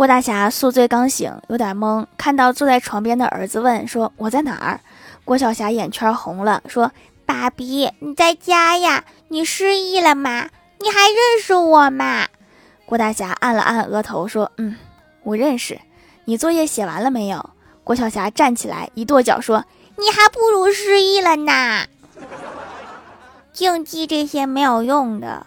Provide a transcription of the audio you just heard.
郭大侠宿醉刚醒有点懵看到坐在床边的儿子问说我在哪儿？郭晓霞眼圈红了说爸比你在家呀？你失忆了吗？你还认识我吗？郭大侠按了按额头说嗯我认识。你作业写完了没有？郭晓霞站起来一跺脚说你还不如失忆了呢。净记这些没有用的